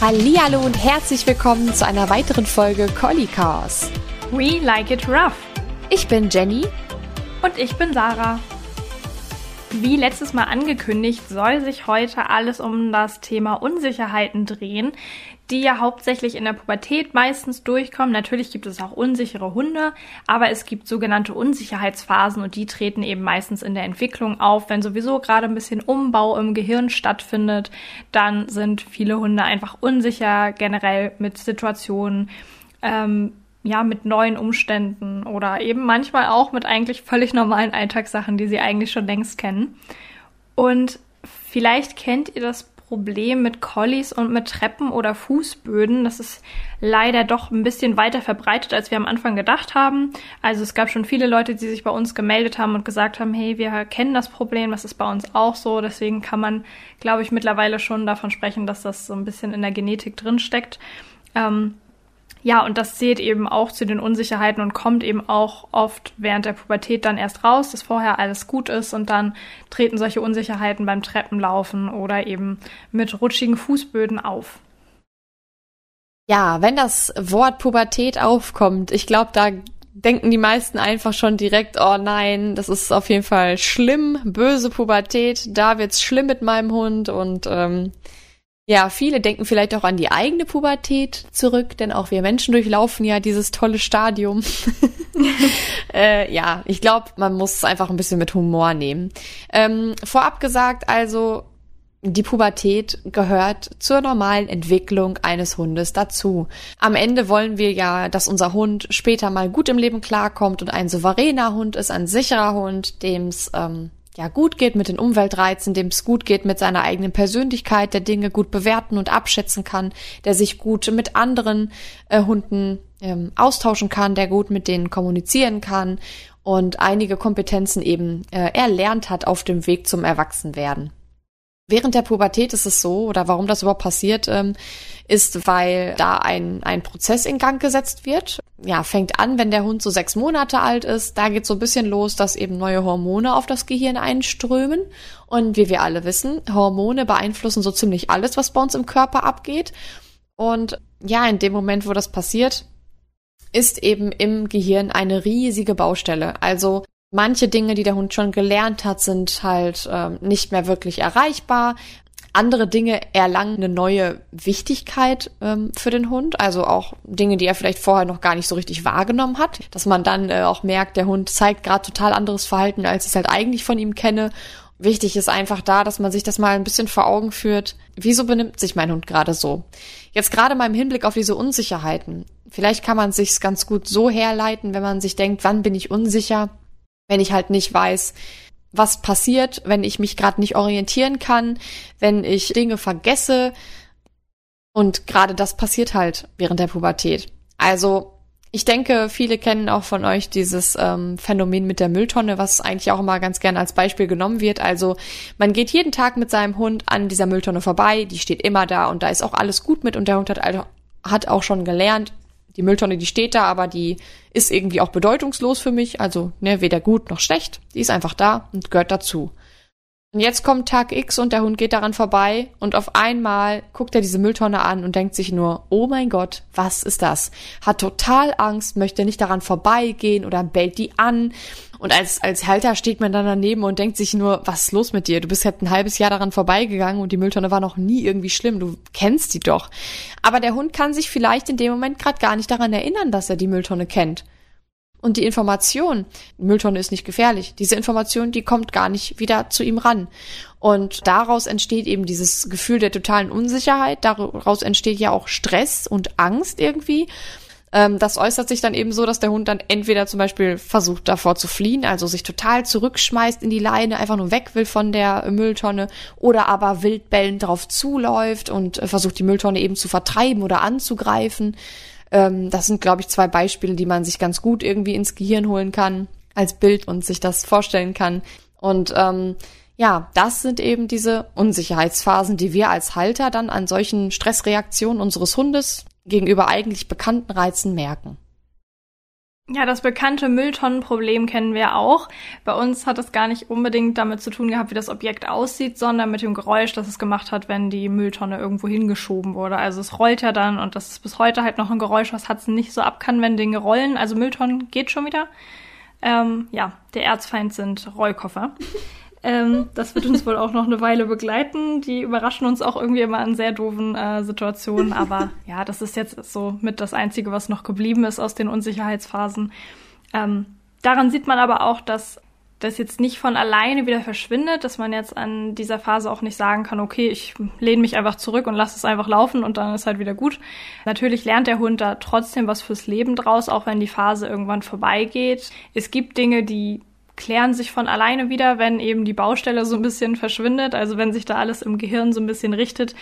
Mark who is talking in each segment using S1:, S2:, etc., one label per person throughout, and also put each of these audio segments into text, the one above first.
S1: Hallo und herzlich willkommen zu einer weiteren Folge Collie Cars.
S2: We like it rough.
S1: Ich bin Jenny
S2: und ich bin Sarah. Wie letztes Mal angekündigt, soll sich heute alles um das Thema Unsicherheiten drehen, die ja hauptsächlich in der Pubertät meistens durchkommen. Natürlich gibt es auch unsichere Hunde, aber es gibt sogenannte Unsicherheitsphasen und die treten eben meistens in der Entwicklung auf. Wenn sowieso gerade ein bisschen Umbau im Gehirn stattfindet, dann sind viele Hunde einfach unsicher generell mit Situationen. Ähm, ja, mit neuen Umständen oder eben manchmal auch mit eigentlich völlig normalen Alltagssachen, die sie eigentlich schon längst kennen. Und vielleicht kennt ihr das Problem mit Collies und mit Treppen oder Fußböden. Das ist leider doch ein bisschen weiter verbreitet, als wir am Anfang gedacht haben. Also es gab schon viele Leute, die sich bei uns gemeldet haben und gesagt haben, hey, wir kennen das Problem, das ist bei uns auch so. Deswegen kann man, glaube ich, mittlerweile schon davon sprechen, dass das so ein bisschen in der Genetik drin steckt. Ähm, ja, und das zählt eben auch zu den Unsicherheiten und kommt eben auch oft während der Pubertät dann erst raus, dass vorher alles gut ist und dann treten solche Unsicherheiten beim Treppenlaufen oder eben mit rutschigen Fußböden auf.
S1: Ja, wenn das Wort Pubertät aufkommt, ich glaube, da denken die meisten einfach schon direkt, oh nein, das ist auf jeden Fall schlimm, böse Pubertät, da wird's schlimm mit meinem Hund und ähm, ja, viele denken vielleicht auch an die eigene Pubertät zurück, denn auch wir Menschen durchlaufen ja dieses tolle Stadium. äh, ja, ich glaube, man muss es einfach ein bisschen mit Humor nehmen. Ähm, vorab gesagt, also die Pubertät gehört zur normalen Entwicklung eines Hundes dazu. Am Ende wollen wir ja, dass unser Hund später mal gut im Leben klarkommt und ein souveräner Hund ist, ein sicherer Hund, dem es ähm, ja gut geht mit den Umweltreizen, dem es gut geht mit seiner eigenen Persönlichkeit, der Dinge gut bewerten und abschätzen kann, der sich gut mit anderen äh, Hunden ähm, austauschen kann, der gut mit denen kommunizieren kann und einige Kompetenzen eben äh, erlernt hat auf dem Weg zum Erwachsenwerden. Während der Pubertät ist es so, oder warum das überhaupt passiert, ähm, ist, weil da ein, ein Prozess in Gang gesetzt wird. Ja, fängt an, wenn der Hund so sechs Monate alt ist. Da geht so ein bisschen los, dass eben neue Hormone auf das Gehirn einströmen. Und wie wir alle wissen, Hormone beeinflussen so ziemlich alles, was bei uns im Körper abgeht. Und ja, in dem Moment, wo das passiert, ist eben im Gehirn eine riesige Baustelle. Also Manche Dinge, die der Hund schon gelernt hat, sind halt ähm, nicht mehr wirklich erreichbar. Andere Dinge erlangen eine neue Wichtigkeit ähm, für den Hund, also auch Dinge, die er vielleicht vorher noch gar nicht so richtig wahrgenommen hat, dass man dann äh, auch merkt, der Hund zeigt gerade total anderes Verhalten, als ich es halt eigentlich von ihm kenne. Wichtig ist einfach da, dass man sich das mal ein bisschen vor Augen führt. Wieso benimmt sich mein Hund gerade so? Jetzt gerade mal im Hinblick auf diese Unsicherheiten. Vielleicht kann man sich's ganz gut so herleiten, wenn man sich denkt, wann bin ich unsicher? Wenn ich halt nicht weiß, was passiert, wenn ich mich gerade nicht orientieren kann, wenn ich Dinge vergesse. Und gerade das passiert halt während der Pubertät. Also ich denke, viele kennen auch von euch dieses ähm, Phänomen mit der Mülltonne, was eigentlich auch immer ganz gerne als Beispiel genommen wird. Also man geht jeden Tag mit seinem Hund an dieser Mülltonne vorbei, die steht immer da und da ist auch alles gut mit und der Hund hat, hat auch schon gelernt, die Mülltonne, die steht da, aber die ist irgendwie auch bedeutungslos für mich. Also, ne, weder gut noch schlecht. Die ist einfach da und gehört dazu. Und jetzt kommt Tag X und der Hund geht daran vorbei und auf einmal guckt er diese Mülltonne an und denkt sich nur, oh mein Gott, was ist das? Hat total Angst, möchte nicht daran vorbeigehen oder bellt die an. Und als, als Halter steht man dann daneben und denkt sich nur, was ist los mit dir? Du bist halt ein halbes Jahr daran vorbeigegangen und die Mülltonne war noch nie irgendwie schlimm. Du kennst die doch. Aber der Hund kann sich vielleicht in dem Moment gerade gar nicht daran erinnern, dass er die Mülltonne kennt. Und die Information, Mülltonne ist nicht gefährlich, diese Information, die kommt gar nicht wieder zu ihm ran. Und daraus entsteht eben dieses Gefühl der totalen Unsicherheit, daraus entsteht ja auch Stress und Angst irgendwie. Ähm, das äußert sich dann eben so, dass der Hund dann entweder zum Beispiel versucht davor zu fliehen, also sich total zurückschmeißt in die Leine, einfach nur weg will von der Mülltonne, oder aber wildbellend darauf zuläuft und äh, versucht die Mülltonne eben zu vertreiben oder anzugreifen. Ähm, das sind, glaube ich, zwei Beispiele, die man sich ganz gut irgendwie ins Gehirn holen kann als Bild und sich das vorstellen kann. Und ähm, ja, das sind eben diese Unsicherheitsphasen, die wir als Halter dann an solchen Stressreaktionen unseres Hundes gegenüber eigentlich bekannten Reizen merken.
S2: Ja, das bekannte Mülltonnenproblem kennen wir auch. Bei uns hat es gar nicht unbedingt damit zu tun gehabt, wie das Objekt aussieht, sondern mit dem Geräusch, das es gemacht hat, wenn die Mülltonne irgendwo hingeschoben wurde. Also es rollt ja dann und das ist bis heute halt noch ein Geräusch, was Hudson nicht so ab kann, wenn Dinge rollen. Also Mülltonnen geht schon wieder. Ähm, ja, der Erzfeind sind Rollkoffer. Ähm, das wird uns wohl auch noch eine Weile begleiten. Die überraschen uns auch irgendwie immer in sehr doofen äh, Situationen. Aber ja, das ist jetzt so mit das Einzige, was noch geblieben ist aus den Unsicherheitsphasen. Ähm, daran sieht man aber auch, dass das jetzt nicht von alleine wieder verschwindet, dass man jetzt an dieser Phase auch nicht sagen kann, okay, ich lehne mich einfach zurück und lasse es einfach laufen und dann ist halt wieder gut. Natürlich lernt der Hund da trotzdem was fürs Leben draus, auch wenn die Phase irgendwann vorbeigeht. Es gibt Dinge, die klären sich von alleine wieder, wenn eben die Baustelle so ein bisschen verschwindet, also wenn sich da alles im Gehirn so ein bisschen richtet,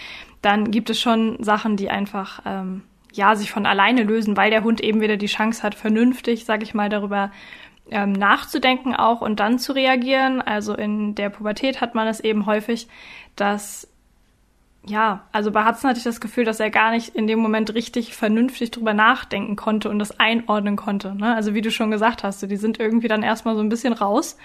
S2: dann gibt es schon Sachen, die einfach ähm, ja sich von alleine lösen, weil der Hund eben wieder die Chance hat, vernünftig, sag ich mal, darüber ähm, nachzudenken auch und dann zu reagieren. Also in der Pubertät hat man es eben häufig, dass ja, also bei Hudson hatte ich das Gefühl, dass er gar nicht in dem Moment richtig vernünftig drüber nachdenken konnte und das einordnen konnte. Ne? Also wie du schon gesagt hast, die sind irgendwie dann erstmal so ein bisschen raus.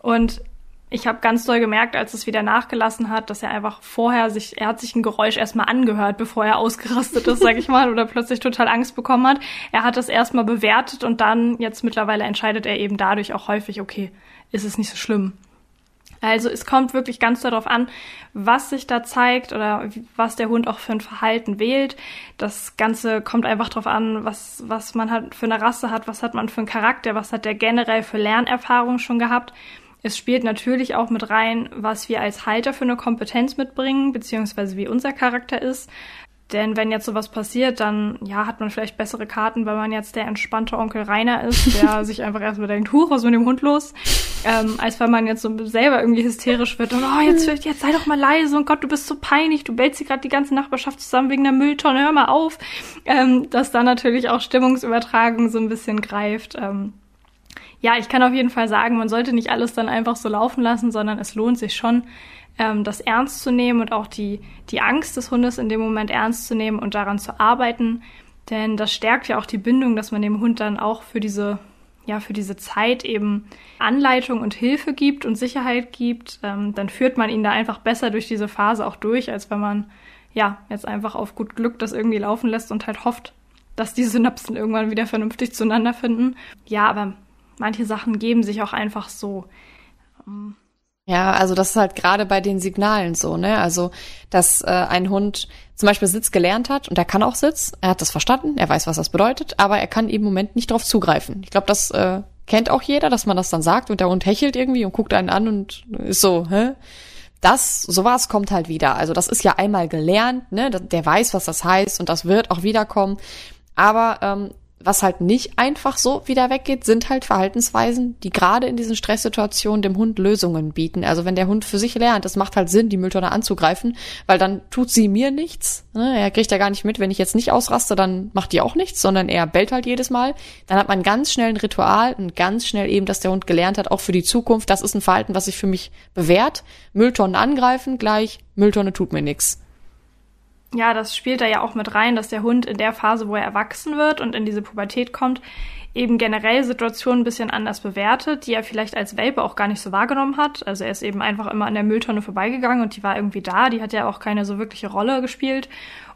S2: Und ich habe ganz doll gemerkt, als es wieder nachgelassen hat, dass er einfach vorher sich, er hat sich ein Geräusch erstmal angehört, bevor er ausgerastet ist, sag ich mal, oder plötzlich total Angst bekommen hat. Er hat das erstmal bewertet und dann jetzt mittlerweile entscheidet er eben dadurch auch häufig, okay, ist es nicht so schlimm. Also es kommt wirklich ganz darauf an, was sich da zeigt oder was der Hund auch für ein Verhalten wählt. Das Ganze kommt einfach darauf an, was, was man hat für eine Rasse hat, was hat man für einen Charakter, was hat der generell für Lernerfahrung schon gehabt. Es spielt natürlich auch mit rein, was wir als Halter für eine Kompetenz mitbringen, beziehungsweise wie unser Charakter ist. Denn wenn jetzt sowas passiert, dann ja, hat man vielleicht bessere Karten, weil man jetzt der entspannte Onkel Rainer ist, der sich einfach erstmal denkt, huch, was ist mit dem Hund los? Ähm, als wenn man jetzt so selber irgendwie hysterisch wird und oh, jetzt, jetzt sei doch mal leise und Gott, du bist so peinlich, du bellst hier gerade die ganze Nachbarschaft zusammen wegen der Mülltonne, hör mal auf. Ähm, dass da natürlich auch Stimmungsübertragung so ein bisschen greift. Ähm, ja, ich kann auf jeden Fall sagen, man sollte nicht alles dann einfach so laufen lassen, sondern es lohnt sich schon, ähm, das ernst zu nehmen und auch die, die Angst des Hundes in dem Moment ernst zu nehmen und daran zu arbeiten. Denn das stärkt ja auch die Bindung, dass man dem Hund dann auch für diese, ja, für diese Zeit eben Anleitung und Hilfe gibt und Sicherheit gibt. Ähm, dann führt man ihn da einfach besser durch diese Phase auch durch, als wenn man ja jetzt einfach auf gut Glück das irgendwie laufen lässt und halt hofft, dass die Synapsen irgendwann wieder vernünftig zueinander finden. Ja, aber manche Sachen geben sich auch einfach so.
S1: Ähm, ja, also das ist halt gerade bei den Signalen so, ne? Also, dass äh, ein Hund zum Beispiel Sitz gelernt hat und er kann auch Sitz, er hat das verstanden, er weiß, was das bedeutet, aber er kann im Moment nicht drauf zugreifen. Ich glaube, das äh, kennt auch jeder, dass man das dann sagt und der Hund hechelt irgendwie und guckt einen an und ist so, hä? Das, sowas kommt halt wieder. Also das ist ja einmal gelernt, ne? Der weiß, was das heißt und das wird auch wiederkommen. Aber ähm, was halt nicht einfach so wieder weggeht, sind halt Verhaltensweisen, die gerade in diesen Stresssituationen dem Hund Lösungen bieten. Also wenn der Hund für sich lernt, es macht halt Sinn, die Mülltonne anzugreifen, weil dann tut sie mir nichts. Ne? Er kriegt ja gar nicht mit, wenn ich jetzt nicht ausraste, dann macht die auch nichts, sondern er bellt halt jedes Mal. Dann hat man ganz schnell ein Ritual und ganz schnell eben, dass der Hund gelernt hat, auch für die Zukunft, das ist ein Verhalten, was sich für mich bewährt. Mülltonnen angreifen, gleich, Mülltonne tut mir nichts
S2: ja, das spielt da ja auch mit rein, dass der Hund in der Phase, wo er erwachsen wird und in diese Pubertät kommt, eben generell Situationen ein bisschen anders bewertet, die er vielleicht als Welpe auch gar nicht so wahrgenommen hat. Also er ist eben einfach immer an der Mülltonne vorbeigegangen und die war irgendwie da, die hat ja auch keine so wirkliche Rolle gespielt.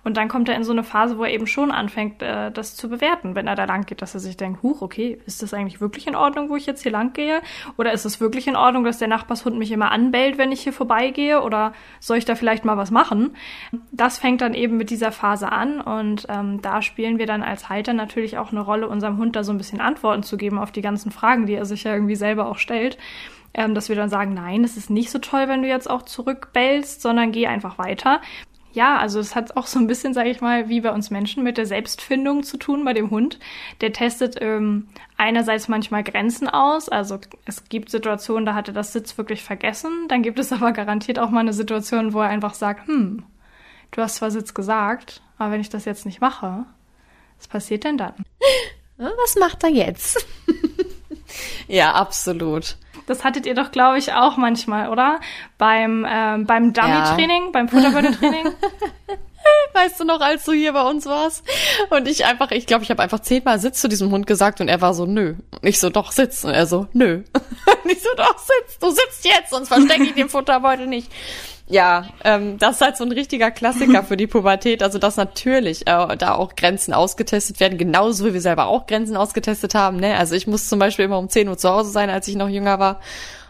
S2: Und dann kommt er in so eine Phase, wo er eben schon anfängt, äh, das zu bewerten, wenn er da lang geht, dass er sich denkt, huch, okay, ist das eigentlich wirklich in Ordnung, wo ich jetzt hier lang gehe? Oder ist es wirklich in Ordnung, dass der Nachbarshund mich immer anbellt, wenn ich hier vorbeigehe? Oder soll ich da vielleicht mal was machen? Das fängt dann eben mit dieser Phase an und ähm, da spielen wir dann als Halter natürlich auch eine Rolle, unserem Hund da so ein bisschen Antworten zu geben auf die ganzen Fragen, die er sich ja irgendwie selber auch stellt ähm, dass wir dann sagen, nein, es ist nicht so toll, wenn du jetzt auch zurückbellst, sondern geh einfach weiter ja, also es hat auch so ein bisschen, sage ich mal, wie bei uns Menschen mit der Selbstfindung zu tun bei dem Hund. Der testet ähm, einerseits manchmal Grenzen aus. Also es gibt Situationen, da hat er das Sitz wirklich vergessen. Dann gibt es aber garantiert auch mal eine Situation, wo er einfach sagt, hm, du hast zwar Sitz gesagt, aber wenn ich das jetzt nicht mache, was passiert denn dann?
S1: Was macht er jetzt? ja, absolut.
S2: Das hattet ihr doch, glaube ich, auch manchmal, oder? Beim, ähm, beim Dummy-Training, ja. beim Futterbeutel-Training.
S1: weißt du noch, als du hier bei uns warst? Und ich einfach, ich glaube, ich habe einfach zehnmal Sitz zu diesem Hund gesagt und er war so, nö. Und ich so, doch, sitz. Und er so, nö. Und ich so, doch, sitz. Du sitzt jetzt, sonst verstecke ich den Futterbeutel nicht. Ja, ähm, das ist halt so ein richtiger Klassiker für die Pubertät. Also, dass natürlich äh, da auch Grenzen ausgetestet werden, genauso wie wir selber auch Grenzen ausgetestet haben. Ne? Also ich muss zum Beispiel immer um 10 Uhr zu Hause sein, als ich noch jünger war.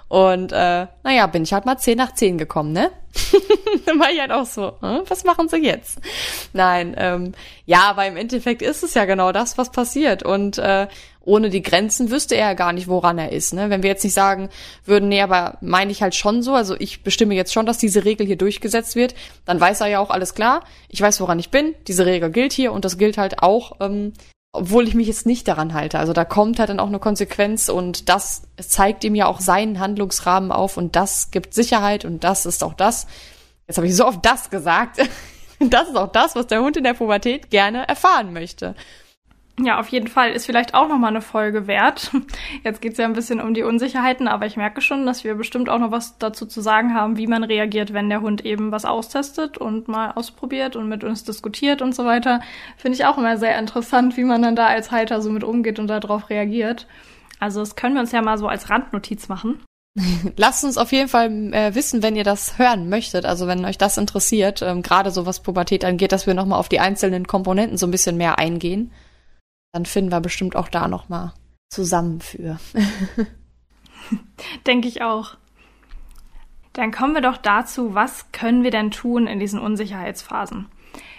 S1: Und äh, naja, bin ich halt mal 10 nach 10 gekommen, ne? Dann war ich halt auch so, hm, was machen sie jetzt? Nein, ähm, ja, aber im Endeffekt ist es ja genau das, was passiert. Und äh, ohne die Grenzen wüsste er ja gar nicht, woran er ist. Ne? Wenn wir jetzt nicht sagen würden, nee, aber meine ich halt schon so, also ich bestimme jetzt schon, dass diese Regel hier durchgesetzt wird, dann weiß er ja auch alles klar, ich weiß, woran ich bin, diese Regel gilt hier und das gilt halt auch, ähm, obwohl ich mich jetzt nicht daran halte. Also da kommt halt dann auch eine Konsequenz und das zeigt ihm ja auch seinen Handlungsrahmen auf und das gibt Sicherheit und das ist auch das. Jetzt habe ich so oft das gesagt. Das ist auch das, was der Hund in der Pubertät gerne erfahren möchte.
S2: Ja, auf jeden Fall ist vielleicht auch noch mal eine Folge wert. Jetzt geht's ja ein bisschen um die Unsicherheiten, aber ich merke schon, dass wir bestimmt auch noch was dazu zu sagen haben, wie man reagiert, wenn der Hund eben was austestet und mal ausprobiert und mit uns diskutiert und so weiter. Finde ich auch immer sehr interessant, wie man dann da als Halter so mit umgeht und darauf reagiert. Also das können wir uns ja mal so als Randnotiz machen.
S1: Lasst uns auf jeden Fall äh, wissen, wenn ihr das hören möchtet, also wenn euch das interessiert, ähm, gerade so was Pubertät angeht, dass wir nochmal auf die einzelnen Komponenten so ein bisschen mehr eingehen dann finden wir bestimmt auch da noch mal zusammen für.
S2: Denke ich auch. Dann kommen wir doch dazu, was können wir denn tun in diesen Unsicherheitsphasen?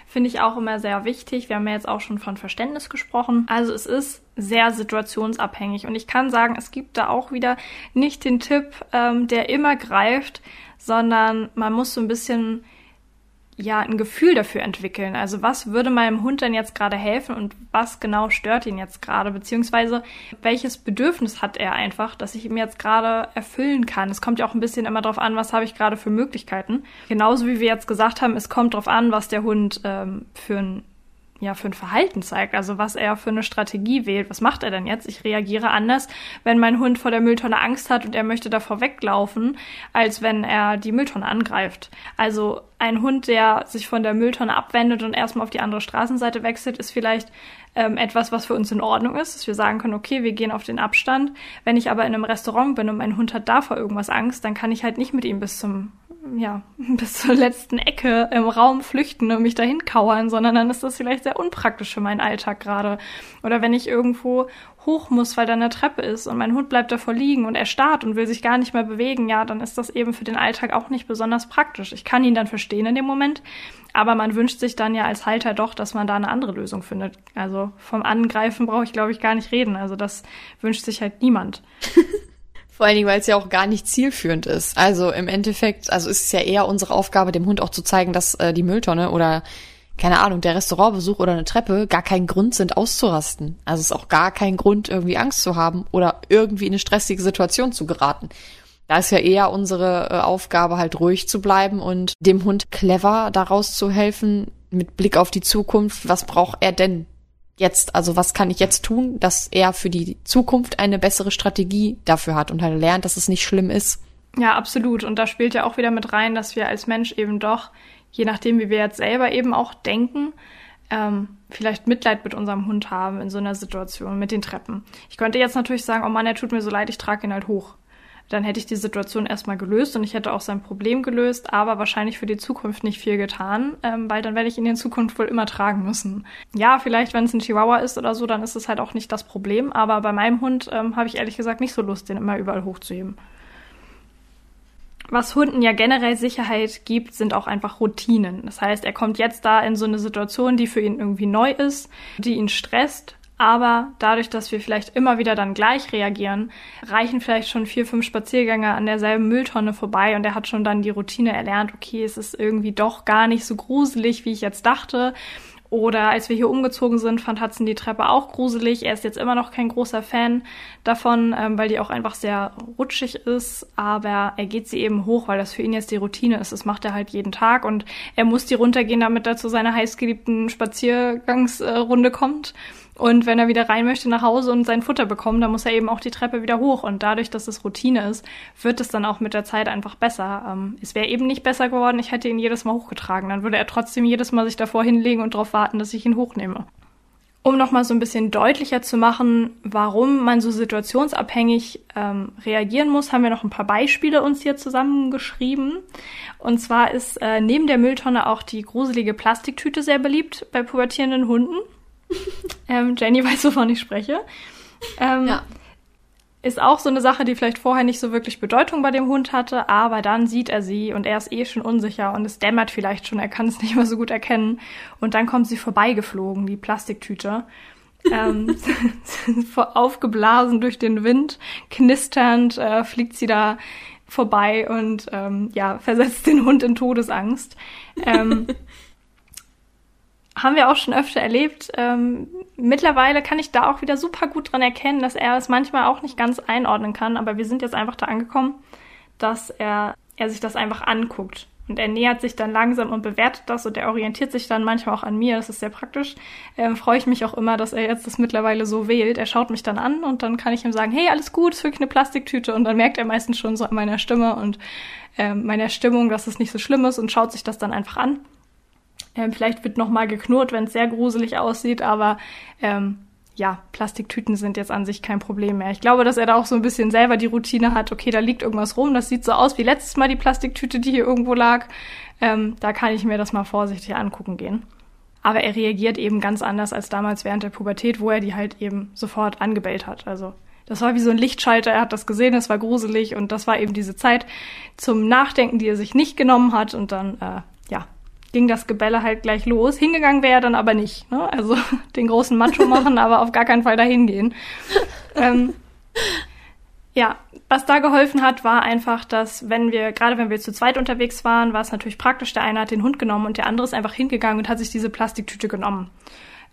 S2: Finde ich auch immer sehr wichtig. Wir haben ja jetzt auch schon von Verständnis gesprochen. Also es ist sehr situationsabhängig. Und ich kann sagen, es gibt da auch wieder nicht den Tipp, ähm, der immer greift, sondern man muss so ein bisschen ja ein Gefühl dafür entwickeln. Also was würde meinem Hund denn jetzt gerade helfen und was genau stört ihn jetzt gerade, beziehungsweise welches Bedürfnis hat er einfach, dass ich ihm jetzt gerade erfüllen kann. Es kommt ja auch ein bisschen immer darauf an, was habe ich gerade für Möglichkeiten. Genauso wie wir jetzt gesagt haben, es kommt darauf an, was der Hund ähm, für ein ja, für ein Verhalten zeigt, also was er für eine Strategie wählt. Was macht er denn jetzt? Ich reagiere anders, wenn mein Hund vor der Mülltonne Angst hat und er möchte davor weglaufen, als wenn er die Mülltonne angreift. Also ein Hund, der sich von der Mülltonne abwendet und erstmal auf die andere Straßenseite wechselt, ist vielleicht ähm, etwas, was für uns in Ordnung ist, dass wir sagen können, okay, wir gehen auf den Abstand. Wenn ich aber in einem Restaurant bin und mein Hund hat davor irgendwas Angst, dann kann ich halt nicht mit ihm bis zum ja, bis zur letzten Ecke im Raum flüchten und mich dahin kauern, sondern dann ist das vielleicht sehr unpraktisch für meinen Alltag gerade. Oder wenn ich irgendwo hoch muss, weil da eine Treppe ist und mein Hund bleibt davor liegen und er starrt und will sich gar nicht mehr bewegen, ja, dann ist das eben für den Alltag auch nicht besonders praktisch. Ich kann ihn dann verstehen in dem Moment, aber man wünscht sich dann ja als Halter doch, dass man da eine andere Lösung findet. Also vom Angreifen brauche ich, glaube ich, gar nicht reden. Also das wünscht sich halt niemand.
S1: Vor allen Dingen, weil es ja auch gar nicht zielführend ist. Also im Endeffekt, also ist es ja eher unsere Aufgabe, dem Hund auch zu zeigen, dass äh, die Mülltonne oder keine Ahnung, der Restaurantbesuch oder eine Treppe gar kein Grund sind, auszurasten. Also es ist auch gar kein Grund, irgendwie Angst zu haben oder irgendwie in eine stressige Situation zu geraten. Da ist ja eher unsere äh, Aufgabe, halt ruhig zu bleiben und dem Hund clever daraus zu helfen, mit Blick auf die Zukunft, was braucht er denn? jetzt, also was kann ich jetzt tun, dass er für die Zukunft eine bessere Strategie dafür hat und halt lernt, dass es nicht schlimm ist.
S2: Ja, absolut. Und da spielt ja auch wieder mit rein, dass wir als Mensch eben doch, je nachdem, wie wir jetzt selber eben auch denken, ähm, vielleicht Mitleid mit unserem Hund haben in so einer Situation mit den Treppen. Ich könnte jetzt natürlich sagen, oh Mann, er tut mir so leid, ich trage ihn halt hoch dann hätte ich die Situation erstmal gelöst und ich hätte auch sein Problem gelöst, aber wahrscheinlich für die Zukunft nicht viel getan, ähm, weil dann werde ich ihn in Zukunft wohl immer tragen müssen. Ja, vielleicht, wenn es ein Chihuahua ist oder so, dann ist es halt auch nicht das Problem, aber bei meinem Hund ähm, habe ich ehrlich gesagt nicht so Lust, den immer überall hochzuheben. Was Hunden ja generell Sicherheit gibt, sind auch einfach Routinen. Das heißt, er kommt jetzt da in so eine Situation, die für ihn irgendwie neu ist, die ihn stresst aber dadurch, dass wir vielleicht immer wieder dann gleich reagieren, reichen vielleicht schon vier, fünf Spaziergänge an derselben Mülltonne vorbei und er hat schon dann die Routine erlernt, okay, es ist irgendwie doch gar nicht so gruselig, wie ich jetzt dachte. Oder als wir hier umgezogen sind, fand Hudson die Treppe auch gruselig. Er ist jetzt immer noch kein großer Fan davon, ähm, weil die auch einfach sehr rutschig ist. Aber er geht sie eben hoch, weil das für ihn jetzt die Routine ist. Das macht er halt jeden Tag und er muss die runtergehen, damit er zu seiner heißgeliebten Spaziergangsrunde kommt. Und wenn er wieder rein möchte nach Hause und sein Futter bekommen, dann muss er eben auch die Treppe wieder hoch. Und dadurch, dass es Routine ist, wird es dann auch mit der Zeit einfach besser. Ähm, es wäre eben nicht besser geworden, ich hätte ihn jedes Mal hochgetragen. Dann würde er trotzdem jedes Mal sich davor hinlegen und darauf warten, dass ich ihn hochnehme. Um nochmal so ein bisschen deutlicher zu machen, warum man so situationsabhängig ähm, reagieren muss, haben wir noch ein paar Beispiele uns hier zusammengeschrieben. Und zwar ist äh, neben der Mülltonne auch die gruselige Plastiktüte sehr beliebt bei pubertierenden Hunden. ähm, Jenny weiß, wovon ich spreche. Ähm, ja. Ist auch so eine Sache, die vielleicht vorher nicht so wirklich Bedeutung bei dem Hund hatte, aber dann sieht er sie und er ist eh schon unsicher und es dämmert vielleicht schon, er kann es nicht mehr so gut erkennen. Und dann kommt sie vorbeigeflogen, die Plastiktüte. ähm, aufgeblasen durch den Wind, knisternd äh, fliegt sie da vorbei und ähm, ja, versetzt den Hund in Todesangst. Ähm, haben wir auch schon öfter erlebt. Ähm, mittlerweile kann ich da auch wieder super gut dran erkennen, dass er es manchmal auch nicht ganz einordnen kann, aber wir sind jetzt einfach da angekommen, dass er, er sich das einfach anguckt. Und er nähert sich dann langsam und bewertet das und er orientiert sich dann manchmal auch an mir. Das ist sehr praktisch. Ähm, Freue ich mich auch immer, dass er jetzt das mittlerweile so wählt. Er schaut mich dann an und dann kann ich ihm sagen, hey, alles gut, ist wirklich eine Plastiktüte. Und dann merkt er meistens schon so an meiner Stimme und ähm, meiner Stimmung, dass es nicht so schlimm ist und schaut sich das dann einfach an. Ähm, vielleicht wird noch mal geknurrt, wenn es sehr gruselig aussieht, aber ähm, ja, Plastiktüten sind jetzt an sich kein Problem mehr. Ich glaube, dass er da auch so ein bisschen selber die Routine hat, okay, da liegt irgendwas rum, das sieht so aus wie letztes Mal die Plastiktüte, die hier irgendwo lag. Ähm, da kann ich mir das mal vorsichtig angucken gehen. Aber er reagiert eben ganz anders als damals während der Pubertät, wo er die halt eben sofort angebellt hat. Also das war wie so ein Lichtschalter, er hat das gesehen, es war gruselig und das war eben diese Zeit zum Nachdenken, die er sich nicht genommen hat und dann, äh, ging das Gebälle halt gleich los. Hingegangen wäre er dann aber nicht. Ne? Also den großen Macho machen, aber auf gar keinen Fall dahin gehen. ähm, ja, was da geholfen hat, war einfach, dass wenn wir, gerade wenn wir zu zweit unterwegs waren, war es natürlich praktisch, der eine hat den Hund genommen und der andere ist einfach hingegangen und hat sich diese Plastiktüte genommen.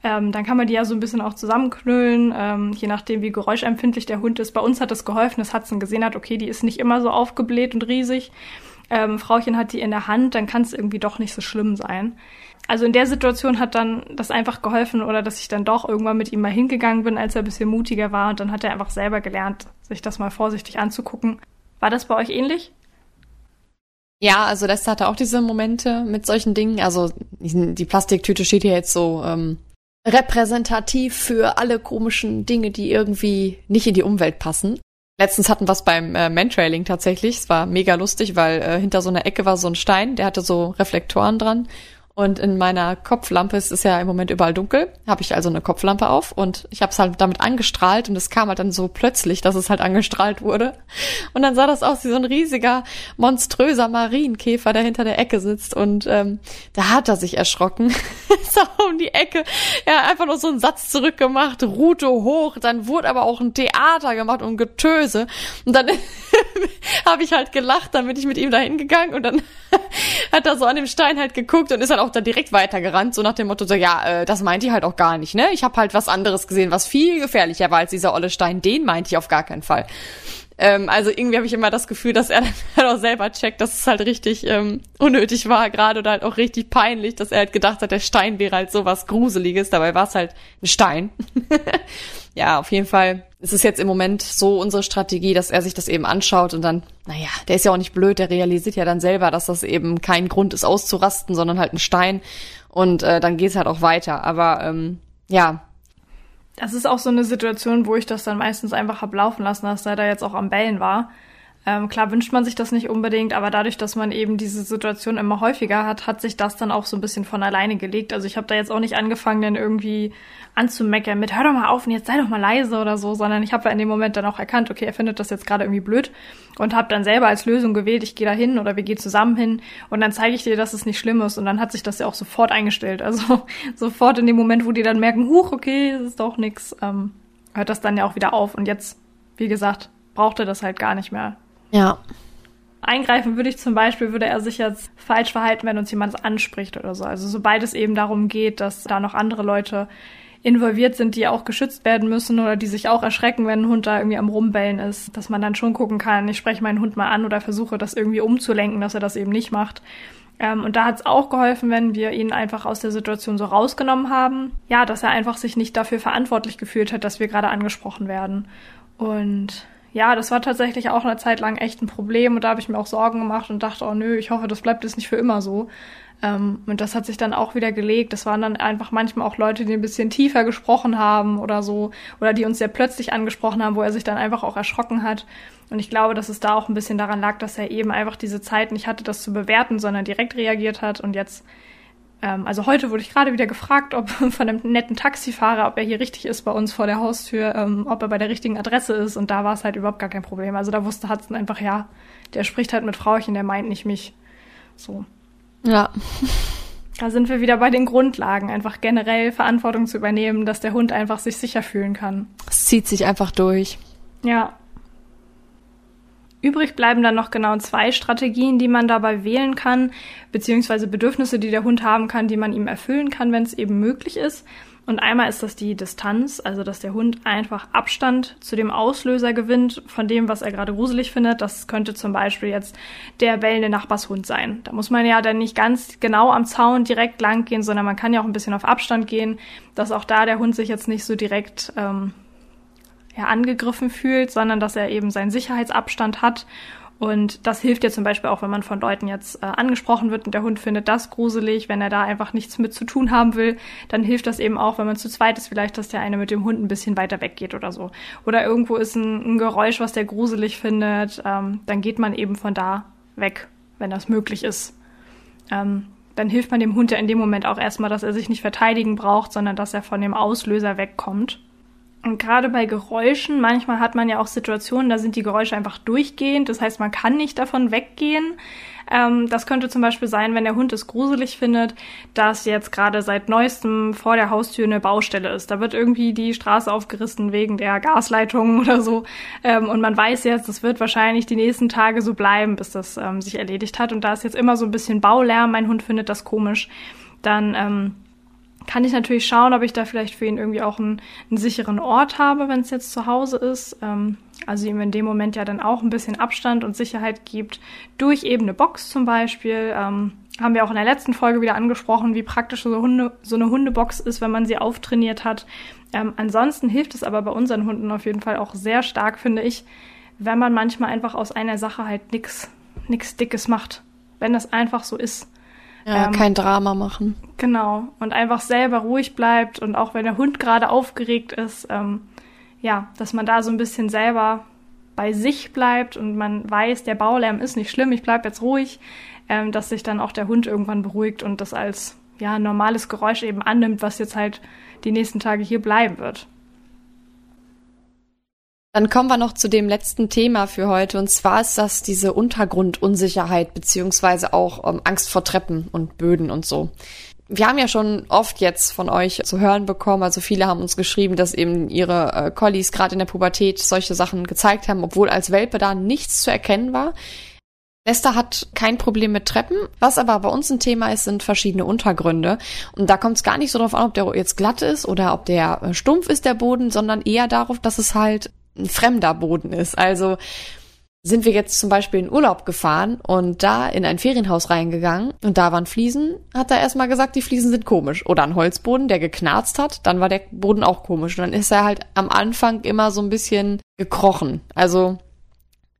S2: Ähm, dann kann man die ja so ein bisschen auch zusammenknüllen, ähm, je nachdem, wie geräuschempfindlich der Hund ist. Bei uns hat das geholfen, dass Hudson gesehen hat, okay, die ist nicht immer so aufgebläht und riesig ähm, Frauchen hat die in der Hand, dann kann es irgendwie doch nicht so schlimm sein. Also in der Situation hat dann das einfach geholfen oder dass ich dann doch irgendwann mit ihm mal hingegangen bin, als er ein bisschen mutiger war und dann hat er einfach selber gelernt, sich das mal vorsichtig anzugucken. War das bei euch ähnlich?
S1: Ja, also das hatte auch diese Momente mit solchen Dingen. Also die Plastiktüte steht hier jetzt so ähm, repräsentativ für alle komischen Dinge, die irgendwie nicht in die Umwelt passen. Letztens hatten wir es beim äh, Mantrailing tatsächlich. Es war mega lustig, weil äh, hinter so einer Ecke war so ein Stein, der hatte so Reflektoren dran. Und in meiner Kopflampe, es ist ja im Moment überall dunkel, habe ich also eine Kopflampe auf und ich habe es halt damit angestrahlt und es kam halt dann so plötzlich, dass es halt angestrahlt wurde. Und dann sah das aus wie so ein riesiger, monströser Marienkäfer, der hinter der Ecke sitzt und ähm, da hat er sich erschrocken. ist auch um die Ecke. Er hat einfach nur so einen Satz zurückgemacht, Route hoch, dann wurde aber auch ein Theater gemacht und Getöse. Und dann habe ich halt gelacht, dann bin ich mit ihm da hingegangen und dann hat er so an dem Stein halt geguckt und ist halt auch da direkt weitergerannt, so nach dem Motto, so, ja, äh, das meint die halt auch gar nicht, ne? Ich habe halt was anderes gesehen, was viel gefährlicher war als dieser olle Stein. Den meint ich auf gar keinen Fall. Ähm, also irgendwie habe ich immer das Gefühl, dass er dann halt auch selber checkt, dass es halt richtig ähm, unnötig war gerade oder halt auch richtig peinlich, dass er halt gedacht hat, der Stein wäre halt so was Gruseliges. Dabei war es halt ein Stein. ja, auf jeden Fall ist es jetzt im Moment so unsere Strategie, dass er sich das eben anschaut und dann, naja, der ist ja auch nicht blöd, der realisiert ja dann selber, dass das eben kein Grund ist auszurasten, sondern halt ein Stein. Und äh, dann geht's halt auch weiter. Aber ähm, ja,
S2: das ist auch so eine Situation, wo ich das dann meistens einfach hab laufen lassen, dass er da jetzt auch am Bellen war. Ähm, klar wünscht man sich das nicht unbedingt, aber dadurch, dass man eben diese Situation immer häufiger hat, hat sich das dann auch so ein bisschen von alleine gelegt. Also ich habe da jetzt auch nicht angefangen, dann irgendwie anzumeckern mit, hör doch mal auf und jetzt sei doch mal leise oder so, sondern ich habe in dem Moment dann auch erkannt, okay, er findet das jetzt gerade irgendwie blöd und habe dann selber als Lösung gewählt, ich gehe da hin oder wir gehen zusammen hin und dann zeige ich dir, dass es nicht schlimm ist und dann hat sich das ja auch sofort eingestellt. Also sofort in dem Moment, wo die dann merken, huch, okay, das ist doch nix, ähm, hört das dann ja auch wieder auf und jetzt, wie gesagt, braucht er das halt gar nicht mehr.
S1: Ja.
S2: Eingreifen würde ich zum Beispiel, würde er sich jetzt falsch verhalten, wenn uns jemand anspricht oder so. Also sobald es eben darum geht, dass da noch andere Leute involviert sind, die auch geschützt werden müssen oder die sich auch erschrecken, wenn ein Hund da irgendwie am Rumbellen ist, dass man dann schon gucken kann, ich spreche meinen Hund mal an oder versuche das irgendwie umzulenken, dass er das eben nicht macht. Ähm, und da hat es auch geholfen, wenn wir ihn einfach aus der Situation so rausgenommen haben. Ja, dass er einfach sich nicht dafür verantwortlich gefühlt hat, dass wir gerade angesprochen werden. Und ja, das war tatsächlich auch eine Zeit lang echt ein Problem und da habe ich mir auch Sorgen gemacht und dachte, oh nö, ich hoffe, das bleibt jetzt nicht für immer so. Ähm, und das hat sich dann auch wieder gelegt. Das waren dann einfach manchmal auch Leute, die ein bisschen tiefer gesprochen haben oder so, oder die uns sehr plötzlich angesprochen haben, wo er sich dann einfach auch erschrocken hat. Und ich glaube, dass es da auch ein bisschen daran lag, dass er eben einfach diese Zeit nicht hatte, das zu bewerten, sondern direkt reagiert hat und jetzt ähm, also heute wurde ich gerade wieder gefragt, ob von einem netten Taxifahrer, ob er hier richtig ist bei uns vor der Haustür, ähm, ob er bei der richtigen Adresse ist. Und da war es halt überhaupt gar kein Problem. Also da wusste Hudson einfach, ja, der spricht halt mit Frauchen, der meint nicht mich. So.
S1: Ja.
S2: Da sind wir wieder bei den Grundlagen, einfach generell Verantwortung zu übernehmen, dass der Hund einfach sich sicher fühlen kann.
S1: Es zieht sich einfach durch.
S2: Ja, Übrig bleiben dann noch genau zwei Strategien, die man dabei wählen kann, beziehungsweise Bedürfnisse, die der Hund haben kann, die man ihm erfüllen kann, wenn es eben möglich ist. Und einmal ist das die Distanz, also dass der Hund einfach Abstand zu dem Auslöser gewinnt von dem, was er gerade gruselig findet. Das könnte zum Beispiel jetzt der bellende Nachbarshund sein. Da muss man ja dann nicht ganz genau am Zaun direkt lang gehen, sondern man kann ja auch ein bisschen auf Abstand gehen, dass auch da der Hund sich jetzt nicht so direkt ähm, ja, angegriffen fühlt, sondern dass er eben seinen Sicherheitsabstand hat. Und das hilft ja zum Beispiel auch, wenn man von Leuten jetzt äh, angesprochen wird und der Hund findet das gruselig, wenn er da einfach nichts mit zu tun haben will, dann hilft das eben auch, wenn man zu zweit ist, vielleicht, dass der eine mit dem Hund ein bisschen weiter weggeht oder so. Oder irgendwo ist ein, ein Geräusch, was der gruselig findet, ähm, dann geht man eben von da weg, wenn das möglich ist. Ähm, dann hilft man dem Hund ja in dem Moment auch erstmal, dass er sich nicht verteidigen braucht, sondern dass er von dem Auslöser wegkommt. Und gerade bei Geräuschen, manchmal hat man ja auch Situationen, da sind die Geräusche einfach durchgehend. Das heißt, man kann nicht davon weggehen. Ähm, das könnte zum Beispiel sein, wenn der Hund es gruselig findet, dass jetzt gerade seit neuestem vor der Haustür eine Baustelle ist. Da wird irgendwie die Straße aufgerissen wegen der Gasleitungen oder so. Ähm, und man weiß jetzt, das wird wahrscheinlich die nächsten Tage so bleiben, bis das ähm, sich erledigt hat. Und da ist jetzt immer so ein bisschen Baulärm. Mein Hund findet das komisch. Dann ähm, kann ich natürlich schauen, ob ich da vielleicht für ihn irgendwie auch einen, einen sicheren Ort habe, wenn es jetzt zu Hause ist. Ähm, also ihm in dem Moment ja dann auch ein bisschen Abstand und Sicherheit gibt, durch eben eine Box zum Beispiel. Ähm, haben wir auch in der letzten Folge wieder angesprochen, wie praktisch so, Hunde, so eine Hundebox ist, wenn man sie auftrainiert hat. Ähm, ansonsten hilft es aber bei unseren Hunden auf jeden Fall auch sehr stark, finde ich, wenn man manchmal einfach aus einer Sache halt nix, nix Dickes macht. Wenn das einfach so ist.
S1: Ja, ähm, kein Drama machen.
S2: Genau. Und einfach selber ruhig bleibt und auch wenn der Hund gerade aufgeregt ist, ähm, ja, dass man da so ein bisschen selber bei sich bleibt und man weiß, der Baulärm ist nicht schlimm, ich bleib jetzt ruhig, ähm, dass sich dann auch der Hund irgendwann beruhigt und das als ja normales Geräusch eben annimmt, was jetzt halt die nächsten Tage hier bleiben wird.
S1: Dann kommen wir noch zu dem letzten Thema für heute. Und zwar ist das diese Untergrundunsicherheit beziehungsweise auch ähm, Angst vor Treppen und Böden und so. Wir haben ja schon oft jetzt von euch zu hören bekommen, also viele haben uns geschrieben, dass eben ihre äh, Collies gerade in der Pubertät solche Sachen gezeigt haben, obwohl als Welpe da nichts zu erkennen war. Lester hat kein Problem mit Treppen. Was aber bei uns ein Thema ist, sind verschiedene Untergründe. Und da kommt es gar nicht so darauf an, ob der jetzt glatt ist oder ob der äh, stumpf ist, der Boden, sondern eher darauf, dass es halt ein fremder Boden ist. Also sind wir jetzt zum Beispiel in Urlaub gefahren und da in ein Ferienhaus reingegangen und da waren Fliesen, hat er erstmal gesagt, die Fliesen sind komisch. Oder ein Holzboden, der geknarzt hat, dann war der Boden auch komisch. Und dann ist er halt am Anfang immer so ein bisschen gekrochen. Also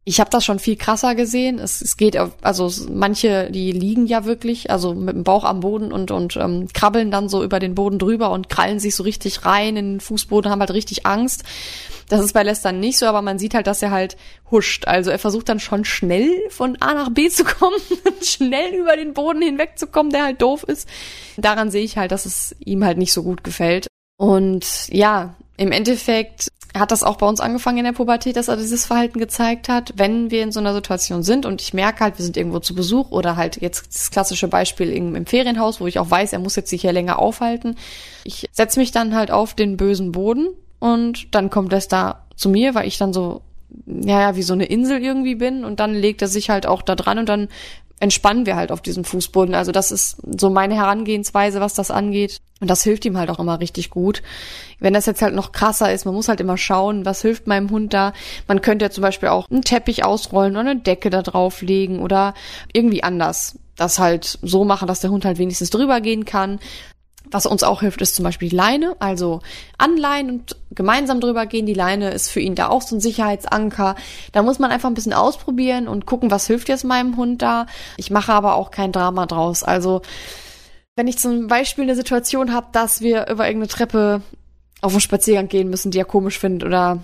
S1: ich habe das schon viel krasser gesehen. Es, es geht auf, also manche, die liegen ja wirklich, also mit dem Bauch am Boden und und ähm, krabbeln dann so über den Boden drüber und krallen sich so richtig rein in den Fußboden, haben halt richtig Angst. Das ist bei Lester nicht so, aber man sieht halt, dass er halt huscht. Also er versucht dann schon schnell von A nach B zu kommen schnell über den Boden hinwegzukommen, der halt doof ist. Daran sehe ich halt, dass es ihm halt nicht so gut gefällt. Und ja, im Endeffekt hat das auch bei uns angefangen in der Pubertät, dass er dieses Verhalten gezeigt hat. Wenn wir in so einer Situation sind und ich merke halt, wir sind irgendwo zu Besuch oder halt jetzt das klassische Beispiel im Ferienhaus, wo ich auch weiß, er muss jetzt sich hier länger aufhalten. Ich setze mich dann halt auf den bösen Boden und dann kommt es da zu mir, weil ich dann so, ja, ja, wie so eine Insel irgendwie bin und dann legt er sich halt auch da dran und dann entspannen wir halt auf diesem Fußboden. Also das ist so meine Herangehensweise, was das angeht. Und das hilft ihm halt auch immer richtig gut. Wenn das jetzt halt noch krasser ist, man muss halt immer schauen, was hilft meinem Hund da. Man könnte ja zum Beispiel auch einen Teppich ausrollen oder eine Decke da drauflegen oder irgendwie anders. das halt so machen, dass der Hund halt wenigstens drüber gehen kann. Was uns auch hilft, ist zum Beispiel die Leine, also anleihen und gemeinsam drüber gehen. Die Leine ist für ihn da auch so ein Sicherheitsanker. Da muss man einfach ein bisschen ausprobieren und gucken, was hilft jetzt meinem Hund da. Ich mache aber auch kein Drama draus. Also wenn ich zum Beispiel eine Situation habe, dass wir über irgendeine Treppe auf einen Spaziergang gehen müssen, die er komisch findet oder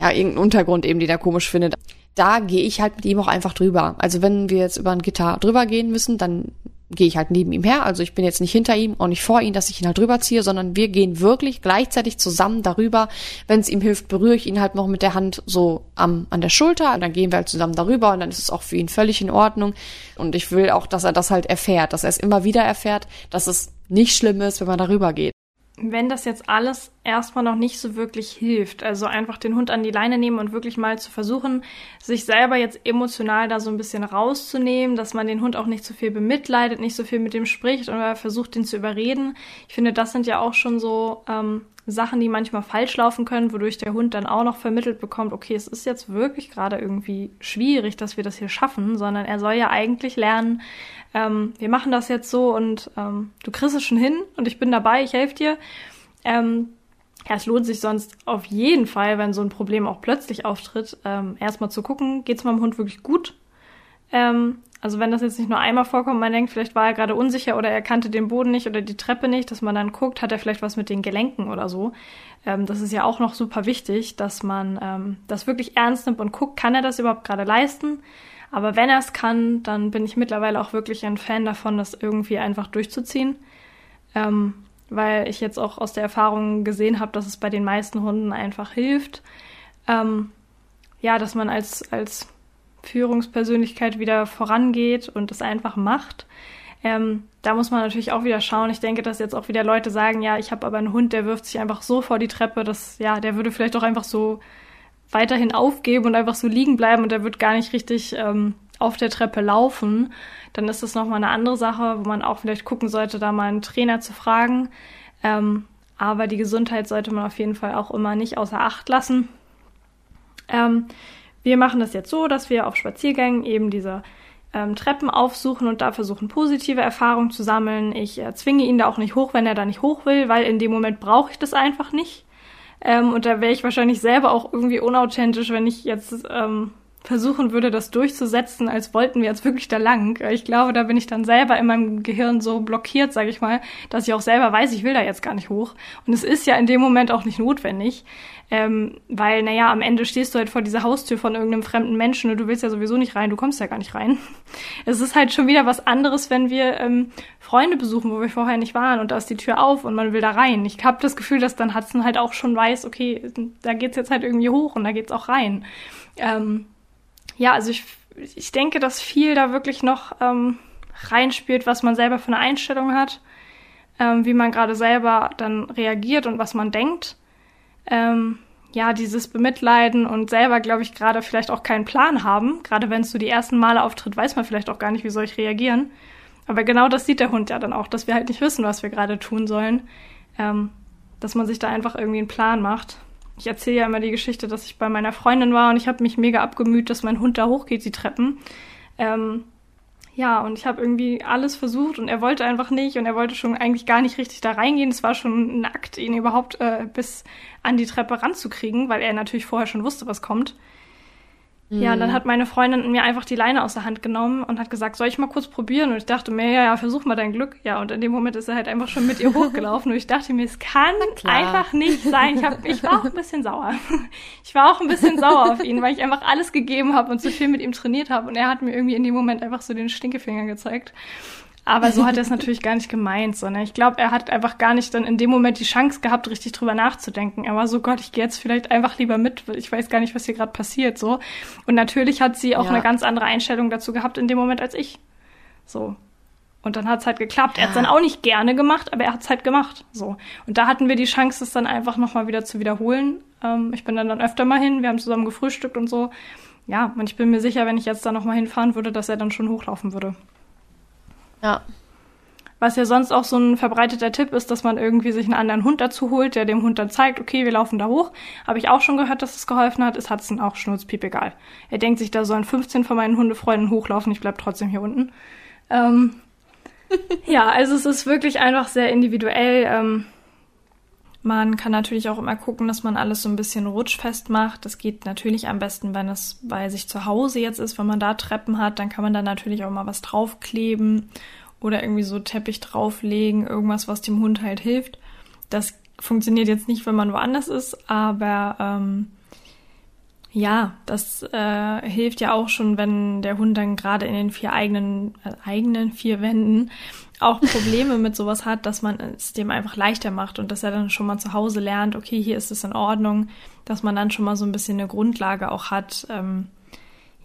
S1: ja, irgendeinen Untergrund eben, den er komisch findet, da gehe ich halt mit ihm auch einfach drüber. Also wenn wir jetzt über ein Gitter drüber gehen müssen, dann gehe ich halt neben ihm her. Also ich bin jetzt nicht hinter ihm, auch nicht vor ihm, dass ich ihn halt drüber ziehe, sondern wir gehen wirklich gleichzeitig zusammen darüber. Wenn es ihm hilft, berühre ich ihn halt noch mit der Hand so am, an der Schulter und dann gehen wir halt zusammen darüber und dann ist es auch für ihn völlig in Ordnung. Und ich will auch, dass er das halt erfährt, dass er es immer wieder erfährt, dass es nicht schlimm ist, wenn man darüber geht
S2: wenn das jetzt alles erstmal noch nicht so wirklich hilft, also einfach den Hund an die Leine nehmen und wirklich mal zu versuchen, sich selber jetzt emotional da so ein bisschen rauszunehmen, dass man den Hund auch nicht so viel bemitleidet, nicht so viel mit dem spricht oder versucht, den zu überreden. Ich finde, das sind ja auch schon so ähm, Sachen, die manchmal falsch laufen können, wodurch der Hund dann auch noch vermittelt bekommt, okay, es ist jetzt wirklich gerade irgendwie schwierig, dass wir das hier schaffen, sondern er soll ja eigentlich lernen, ähm, wir machen das jetzt so und ähm, du kriegst es schon hin und ich bin dabei, ich helfe dir. Ähm, ja, es lohnt sich sonst auf jeden Fall, wenn so ein Problem auch plötzlich auftritt, ähm, erstmal zu gucken, geht es meinem Hund wirklich gut? Ähm, also wenn das jetzt nicht nur einmal vorkommt, man denkt, vielleicht war er gerade unsicher oder er kannte den Boden nicht oder die Treppe nicht, dass man dann guckt, hat er vielleicht was mit den Gelenken oder so. Ähm, das ist ja auch noch super wichtig, dass man ähm, das wirklich ernst nimmt und guckt, kann er das überhaupt gerade leisten? Aber wenn er es kann, dann bin ich mittlerweile auch wirklich ein Fan davon, das irgendwie einfach durchzuziehen. Ähm, weil ich jetzt auch aus der Erfahrung gesehen habe, dass es bei den meisten Hunden einfach hilft. Ähm, ja, dass man als, als Führungspersönlichkeit wieder vorangeht und es einfach macht. Ähm, da muss man natürlich auch wieder schauen. Ich denke, dass jetzt auch wieder Leute sagen, ja, ich habe aber einen Hund, der wirft sich einfach so vor die Treppe, dass ja, der würde vielleicht auch einfach so weiterhin aufgeben und einfach so liegen bleiben und der wird gar nicht richtig ähm, auf der Treppe laufen. Dann ist das nochmal eine andere Sache, wo man auch vielleicht gucken sollte, da mal einen Trainer zu fragen. Ähm, aber die Gesundheit sollte man auf jeden Fall auch immer nicht außer Acht lassen. Ähm, wir machen das jetzt so, dass wir auf Spaziergängen eben diese ähm, Treppen aufsuchen und da versuchen, positive Erfahrungen zu sammeln. Ich äh, zwinge ihn da auch nicht hoch, wenn er da nicht hoch will, weil in dem Moment brauche ich das einfach nicht. Ähm, und da wäre ich wahrscheinlich selber auch irgendwie unauthentisch, wenn ich jetzt ähm, versuchen würde, das durchzusetzen, als wollten wir jetzt wirklich da lang. Ich glaube, da bin ich dann selber in meinem Gehirn so blockiert, sage ich mal, dass ich auch selber weiß, ich will da jetzt gar nicht hoch. Und es ist ja in dem Moment auch nicht notwendig, ähm, weil, naja, am Ende stehst du halt vor dieser Haustür von irgendeinem fremden Menschen und du willst ja sowieso nicht rein, du kommst ja gar nicht rein. Es ist halt schon wieder was anderes, wenn wir ähm, Freunde besuchen, wo wir vorher nicht waren und da ist die Tür auf und man will da rein. Ich habe das Gefühl, dass dann Hudson halt auch schon weiß, okay, da geht's jetzt halt irgendwie hoch und da geht's auch rein. Ähm, ja, also ich, ich denke, dass viel da wirklich noch ähm, reinspielt, was man selber für eine Einstellung hat, ähm, wie man gerade selber dann reagiert und was man denkt. Ähm, ja, dieses Bemitleiden und selber, glaube ich, gerade vielleicht auch keinen Plan haben. Gerade wenn es so die ersten Male auftritt, weiß man vielleicht auch gar nicht, wie soll ich reagieren. Aber genau das sieht der Hund ja dann auch, dass wir halt nicht wissen, was wir gerade tun sollen. Ähm, dass man sich da einfach irgendwie einen Plan macht ich erzähle ja immer die Geschichte, dass ich bei meiner Freundin war und ich habe mich mega abgemüht, dass mein Hund da hochgeht, die Treppen. Ähm, ja, und ich habe irgendwie alles versucht und er wollte einfach nicht und er wollte schon eigentlich gar nicht richtig da reingehen. Es war schon ein Akt, ihn überhaupt äh, bis an die Treppe ranzukriegen, weil er natürlich vorher schon wusste, was kommt. Ja, und dann mhm. hat meine Freundin mir einfach die Leine aus der Hand genommen und hat gesagt, soll ich mal kurz probieren? Und ich dachte mir, ja, ja, versuch mal dein Glück. Ja, und in dem Moment ist er halt einfach schon mit ihr hochgelaufen. und ich dachte mir, es kann einfach nicht sein. Ich, hab, ich war auch ein bisschen sauer. Ich war auch ein bisschen sauer auf ihn, weil ich einfach alles gegeben habe und so viel mit ihm trainiert habe. Und er hat mir irgendwie in dem Moment einfach so den Stinkefinger gezeigt. Aber so hat er es natürlich gar nicht gemeint, sondern ich glaube, er hat einfach gar nicht dann in dem Moment die Chance gehabt, richtig drüber nachzudenken. Er war so, Gott, ich gehe jetzt vielleicht einfach lieber mit, weil ich weiß gar nicht, was hier gerade passiert, so. Und natürlich hat sie auch ja. eine ganz andere Einstellung dazu gehabt in dem Moment als ich. So. Und dann hat es halt geklappt. Ja. Er hat es dann auch nicht gerne gemacht, aber er hat es halt gemacht. So. Und da hatten wir die Chance, es dann einfach nochmal wieder zu wiederholen. Ähm, ich bin dann, dann öfter mal hin, wir haben zusammen gefrühstückt und so. Ja, und ich bin mir sicher, wenn ich jetzt da nochmal hinfahren würde, dass er dann schon hochlaufen würde.
S1: Ja.
S2: Was ja sonst auch so ein verbreiteter Tipp ist, dass man irgendwie sich einen anderen Hund dazu holt, der dem Hund dann zeigt, okay, wir laufen da hoch. Habe ich auch schon gehört, dass es geholfen hat. Es hat es dann auch schnurzpiep egal. Er denkt sich, da sollen 15 von meinen Hundefreunden hochlaufen, ich bleib trotzdem hier unten. Ähm, ja, also es ist wirklich einfach sehr individuell. Ähm, man kann natürlich auch immer gucken, dass man alles so ein bisschen rutschfest macht. Das geht natürlich am besten, wenn es bei sich zu Hause jetzt ist. Wenn man da Treppen hat, dann kann man da natürlich auch mal was draufkleben oder irgendwie so Teppich drauflegen, irgendwas, was dem Hund halt hilft. Das funktioniert jetzt nicht, wenn man woanders ist, aber ähm, ja, das äh, hilft ja auch schon, wenn der Hund dann gerade in den vier eigenen, äh, eigenen vier Wänden auch Probleme mit sowas hat, dass man es dem einfach leichter macht und dass er dann schon mal zu Hause lernt, okay, hier ist es in Ordnung, dass man dann schon mal so ein bisschen eine Grundlage auch hat, ähm,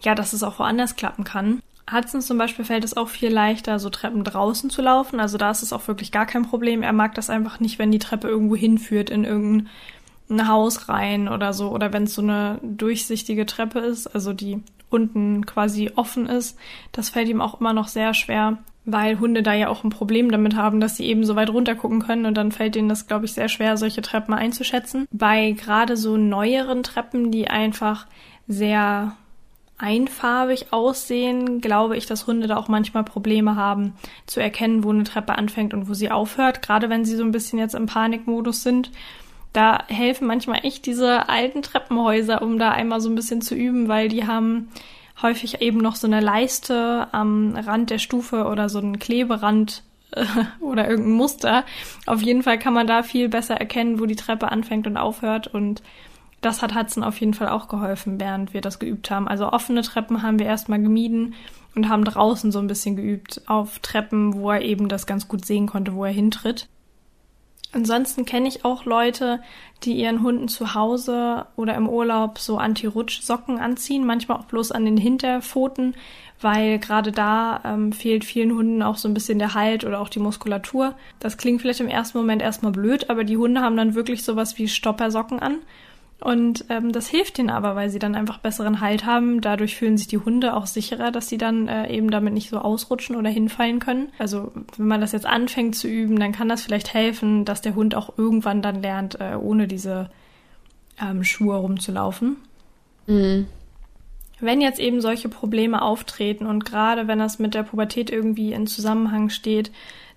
S2: ja, dass es auch woanders klappen kann. Hudson zum Beispiel fällt es auch viel leichter, so Treppen draußen zu laufen. Also da ist es auch wirklich gar kein Problem. Er mag das einfach nicht, wenn die Treppe irgendwo hinführt in irgendein Haus rein oder so. Oder wenn es so eine durchsichtige Treppe ist, also die unten quasi offen ist. Das fällt ihm auch immer noch sehr schwer weil Hunde da ja auch ein Problem damit haben, dass sie eben so weit runter gucken können und dann fällt ihnen das, glaube ich, sehr schwer, solche Treppen einzuschätzen. Bei gerade so neueren Treppen, die einfach sehr einfarbig aussehen, glaube ich, dass Hunde da auch manchmal Probleme haben zu erkennen, wo eine Treppe anfängt und wo sie aufhört, gerade wenn sie so ein bisschen jetzt im Panikmodus sind. Da helfen manchmal echt diese alten Treppenhäuser, um da einmal so ein bisschen zu üben, weil die haben häufig eben noch so eine Leiste am Rand der Stufe oder so ein Kleberand äh, oder irgendein Muster. Auf jeden Fall kann man da viel besser erkennen, wo die Treppe anfängt und aufhört und das hat Hudson auf jeden Fall auch geholfen, während wir das geübt haben. Also offene Treppen haben wir erstmal gemieden und haben draußen so ein bisschen geübt auf Treppen, wo er eben das ganz gut sehen konnte, wo er hintritt. Ansonsten kenne ich auch Leute, die ihren Hunden zu Hause oder im Urlaub so Anti-Rutsch-Socken anziehen, manchmal auch bloß an den Hinterpfoten, weil gerade da ähm, fehlt vielen Hunden auch so ein bisschen der Halt oder auch die Muskulatur. Das klingt vielleicht im ersten Moment erstmal blöd, aber die Hunde haben dann wirklich sowas wie Stoppersocken an und ähm, das hilft ihnen aber, weil sie dann einfach besseren Halt haben. Dadurch fühlen sich die Hunde auch sicherer, dass sie dann äh, eben damit nicht so ausrutschen oder hinfallen können. Also wenn man das jetzt anfängt zu üben, dann kann das vielleicht helfen, dass der Hund auch irgendwann dann lernt, äh, ohne diese ähm, Schuhe rumzulaufen. Mhm. Wenn jetzt eben solche Probleme auftreten und gerade wenn das mit der Pubertät irgendwie in Zusammenhang steht,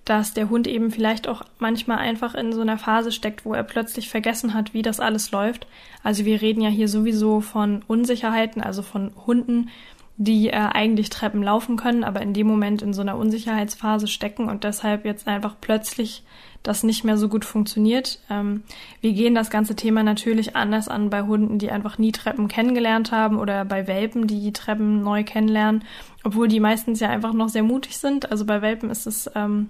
S2: dass der Hund eben vielleicht auch manchmal einfach in so einer Phase steckt, wo er plötzlich vergessen hat, wie das alles läuft. Also wir reden ja hier sowieso von Unsicherheiten, also von Hunden, die äh, eigentlich Treppen laufen können, aber in dem Moment in so einer Unsicherheitsphase stecken und deshalb jetzt einfach plötzlich das nicht mehr so gut funktioniert. Ähm, wir gehen das ganze Thema natürlich anders an bei Hunden, die einfach nie Treppen kennengelernt haben oder bei Welpen, die Treppen neu kennenlernen, obwohl die meistens ja einfach noch sehr mutig sind. Also bei Welpen ist es ähm,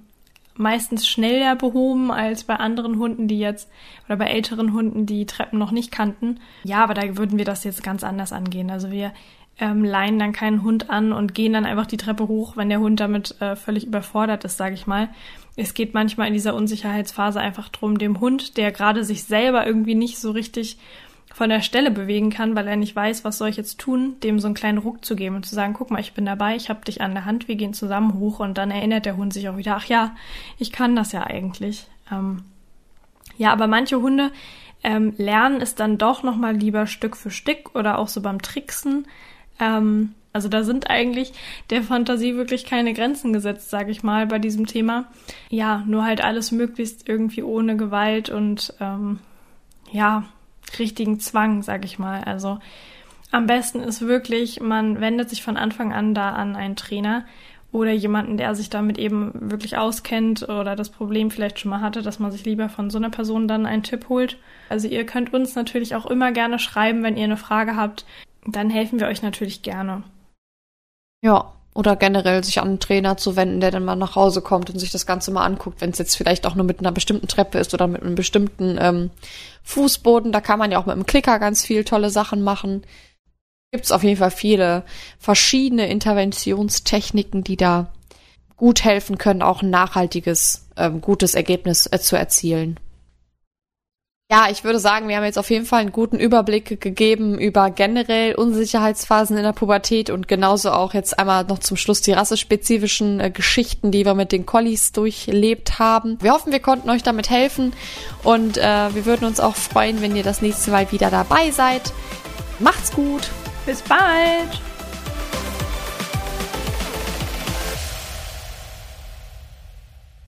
S2: meistens schneller behoben als bei anderen Hunden, die jetzt oder bei älteren Hunden, die Treppen noch nicht kannten. Ja, aber da würden wir das jetzt ganz anders angehen. Also wir ähm, leihen dann keinen Hund an und gehen dann einfach die Treppe hoch, wenn der Hund damit äh, völlig überfordert ist, sage ich mal. Es geht manchmal in dieser Unsicherheitsphase einfach drum, dem Hund, der gerade sich selber irgendwie nicht so richtig von der Stelle bewegen kann, weil er nicht weiß, was soll ich jetzt tun, dem so einen kleinen Ruck zu geben und zu sagen, guck mal, ich bin dabei, ich hab dich an der Hand, wir gehen zusammen hoch und dann erinnert der Hund sich auch wieder, ach ja, ich kann das ja eigentlich. Ähm, ja, aber manche Hunde ähm, lernen es dann doch nochmal lieber Stück für Stück oder auch so beim Tricksen. Ähm, also da sind eigentlich der Fantasie wirklich keine Grenzen gesetzt, sage ich mal, bei diesem Thema. Ja, nur halt alles möglichst irgendwie ohne Gewalt und ähm, ja, richtigen Zwang, sag ich mal. Also am besten ist wirklich, man wendet sich von Anfang an da an einen Trainer oder jemanden, der sich damit eben wirklich auskennt oder das Problem vielleicht schon mal hatte, dass man sich lieber von so einer Person dann einen Tipp holt. Also ihr könnt uns natürlich auch immer gerne schreiben, wenn ihr eine Frage habt. Dann helfen wir euch natürlich gerne.
S1: Ja, oder generell sich an einen Trainer zu wenden, der dann mal nach Hause kommt und sich das Ganze mal anguckt, wenn es jetzt vielleicht auch nur mit einer bestimmten Treppe ist oder mit einem bestimmten ähm, Fußboden. Da kann man ja auch mit dem Klicker ganz viel tolle Sachen machen. Gibt es auf jeden Fall viele verschiedene Interventionstechniken, die da gut helfen können, auch ein nachhaltiges, ähm, gutes Ergebnis äh, zu erzielen. Ja, ich würde sagen, wir haben jetzt auf jeden Fall einen guten Überblick gegeben über generell Unsicherheitsphasen in der Pubertät und genauso auch jetzt einmal noch zum Schluss die rassespezifischen äh, Geschichten, die wir mit den Collies durchlebt haben. Wir hoffen, wir konnten euch damit helfen und äh, wir würden uns auch freuen, wenn ihr das nächste Mal wieder dabei seid. Macht's gut.
S2: Bis bald.